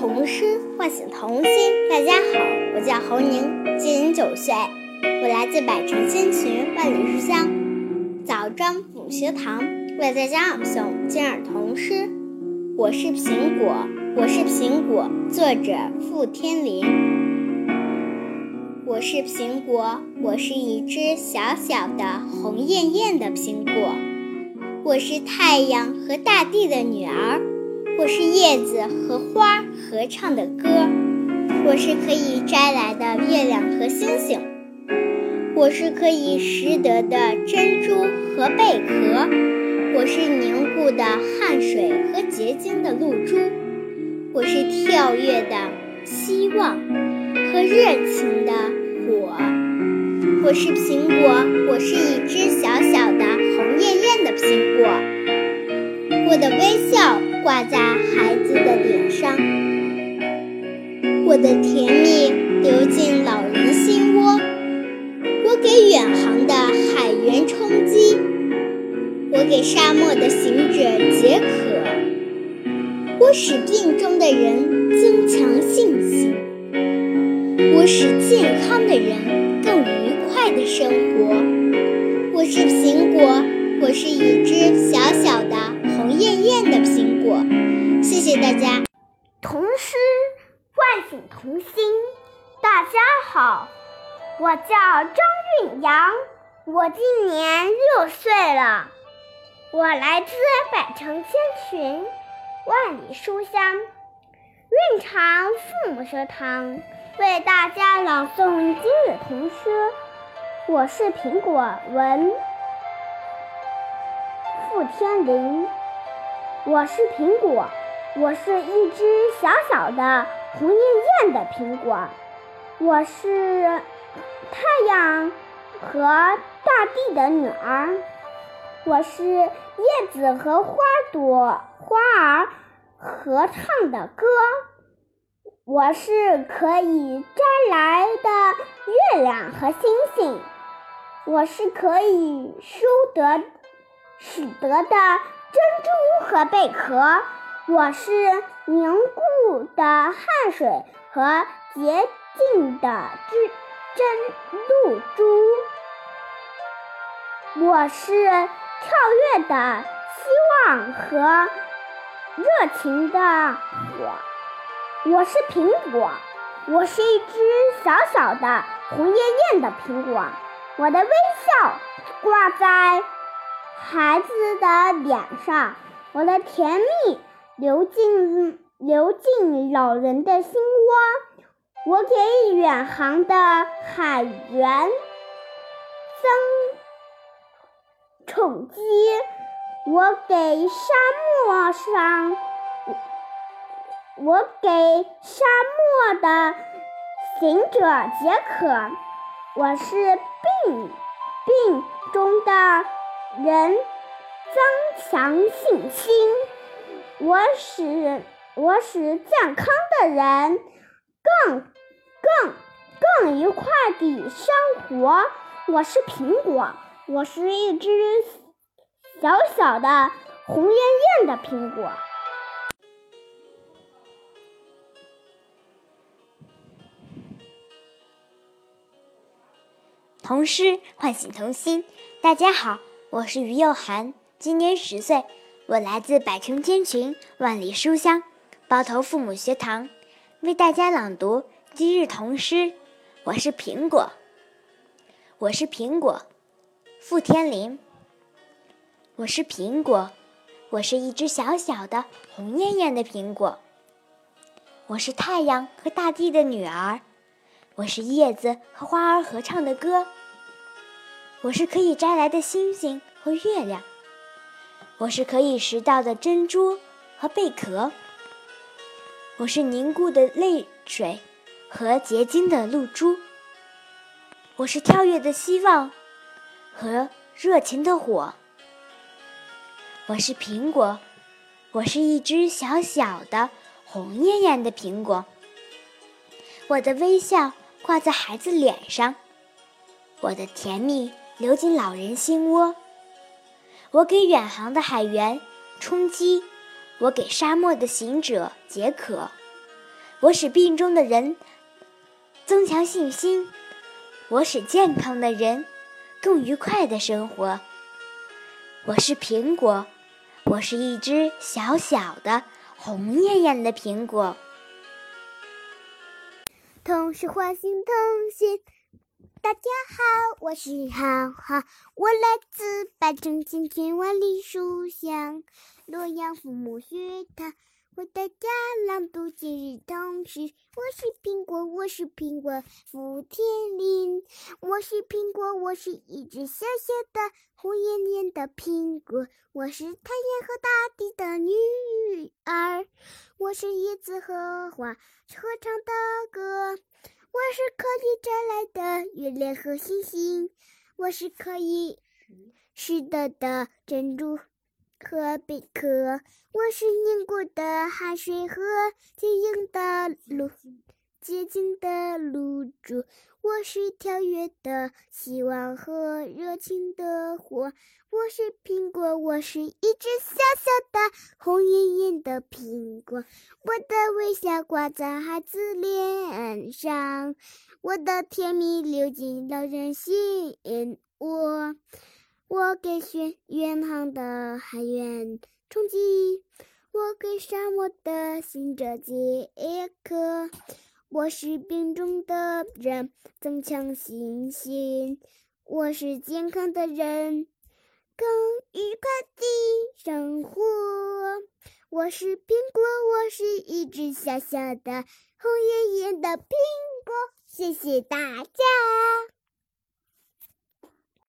童诗唤醒童心。大家好，我叫侯宁，今年九岁，我来自百城千群，万里书香枣庄母学堂，为大家朗诵今日童诗。我是苹果，我是苹果，作者傅天林。我是苹果，我是一只小小的红艳艳的苹果。我是太阳和大地的女儿。我是叶子和花合唱的歌，我是可以摘来的月亮和星星，我是可以拾得的珍珠和贝壳，我是凝固的汗水和结晶的露珠，我是跳跃的希望和热情的火，我是苹果，我是一只小小的红艳艳的苹果，我的微笑。挂在孩子的脸上，我的甜蜜流进老人心窝。我给远航的海员充饥，我给沙漠的行者解渴，我使病中的人增强信心，我使健康的人更愉快的生活。我是苹果，我是一只小小的。大家。童诗唤醒童心。大家好，我叫张韵阳，我今年六岁了，我来自百城千群，万里书香蕴藏父母学堂，为大家朗诵今日童诗。我是苹果文傅天林。我是苹果，我是一只小小的红艳艳的苹果。我是太阳和大地的女儿。我是叶子和花朵花儿合唱的歌。我是可以摘来的月亮和星星。我是可以收得使得的。珍珠和贝壳，我是凝固的汗水和洁净的珍珍露珠，我是跳跃的希望和热情的火，我是苹果，我是一只小小的红艳艳的苹果，我的微笑挂在。孩子的脸上，我的甜蜜流进流进老人的心窝。我给远航的海员增宠姬，我给沙漠上，我给沙漠的行者解渴。我是病病中的。人增强信心，我使我使健康的人更更更愉快地生活。我是苹果，我是一只小小的红艳艳的苹果。童诗唤醒童心，大家好。我是于幼涵，今年十岁，我来自百城千群，万里书香，包头父母学堂，为大家朗读今日童诗。我是苹果，我是苹果，傅天林。我是苹果，我是一只小小的红艳艳的苹果。我是太阳和大地的女儿，我是叶子和花儿合唱的歌。我是可以摘来的星星和月亮，我是可以拾到的珍珠和贝壳，我是凝固的泪水和结晶的露珠，我是跳跃的希望和热情的火，我是苹果，我是一只小小的红艳艳的苹果，我的微笑挂在孩子脸上，我的甜蜜。流进老人心窝。我给远航的海员充饥，我给沙漠的行者解渴，我使病中的人增强信心，我使健康的人更愉快的生活。我是苹果，我是一只小小的红艳艳的苹果。同是花心同心，大家好，我是浩浩，我来自百城千千万里书香洛阳父母学堂。为大家朗读今日童诗。我是苹果，我是苹果，福天林。我是苹果，我是一只小小的红艳艳的苹果。我是太阳和大地的女儿。我是叶子和花合唱的歌。我是可以摘来的月亮和星星。我是可以拾得的珍珠。和贝壳，我是凝固的海水和晶莹的露，洁净的露珠。我是跳跃的希望和热情的火。我是苹果，我是一只小小的红艳艳的苹果。我的微笑挂在孩子脸上，我的甜蜜流进老人心窝。我给远远航的海员充饥，我给沙漠的行者解渴。我是病中的人增强信心，我是健康的人更愉快的生活。我是苹果，我是一只小小的红艳艳的苹果。谢谢大家。